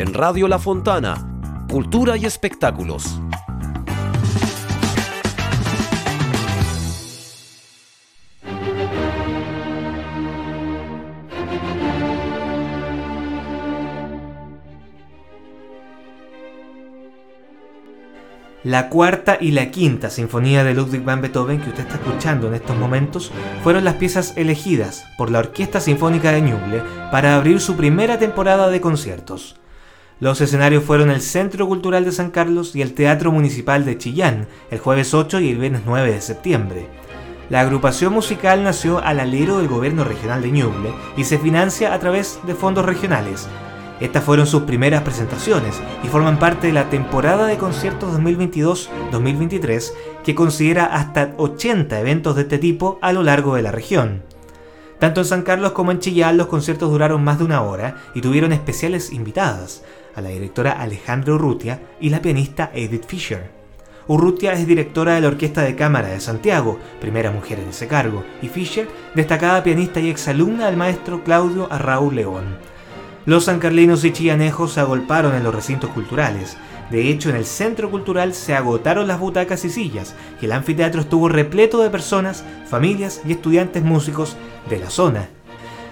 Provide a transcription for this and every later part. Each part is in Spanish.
en Radio La Fontana, Cultura y Espectáculos. La cuarta y la quinta sinfonía de Ludwig van Beethoven que usted está escuchando en estos momentos fueron las piezas elegidas por la Orquesta Sinfónica de Ñuble para abrir su primera temporada de conciertos. Los escenarios fueron el Centro Cultural de San Carlos y el Teatro Municipal de Chillán, el jueves 8 y el viernes 9 de septiembre. La agrupación musical nació al alero del gobierno regional de Ñuble y se financia a través de fondos regionales, estas fueron sus primeras presentaciones y forman parte de la temporada de conciertos 2022-2023 que considera hasta 80 eventos de este tipo a lo largo de la región. Tanto en San Carlos como en Chillán los conciertos duraron más de una hora y tuvieron especiales invitadas, la directora Alejandra Urrutia y la pianista Edith Fisher. Urrutia es directora de la Orquesta de Cámara de Santiago, primera mujer en ese cargo, y Fisher, destacada pianista y exalumna del maestro Claudio Arraúl León. Los sancarlinos y chillanejos se agolparon en los recintos culturales. De hecho, en el centro cultural se agotaron las butacas y sillas, y el anfiteatro estuvo repleto de personas, familias y estudiantes músicos de la zona.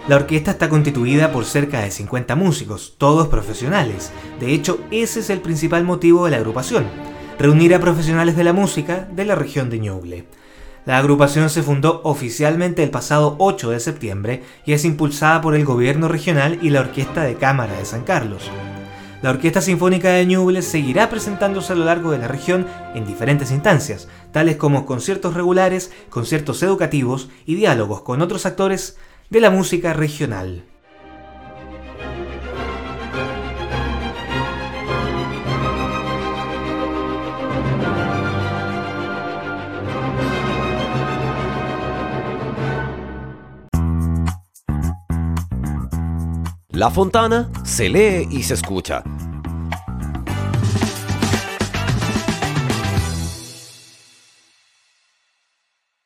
La orquesta está constituida por cerca de 50 músicos, todos profesionales. De hecho, ese es el principal motivo de la agrupación, reunir a profesionales de la música de la región de Ñuble. La agrupación se fundó oficialmente el pasado 8 de septiembre y es impulsada por el gobierno regional y la Orquesta de Cámara de San Carlos. La Orquesta Sinfónica de Ñuble seguirá presentándose a lo largo de la región en diferentes instancias, tales como conciertos regulares, conciertos educativos y diálogos con otros actores de la música regional. La Fontana se lee y se escucha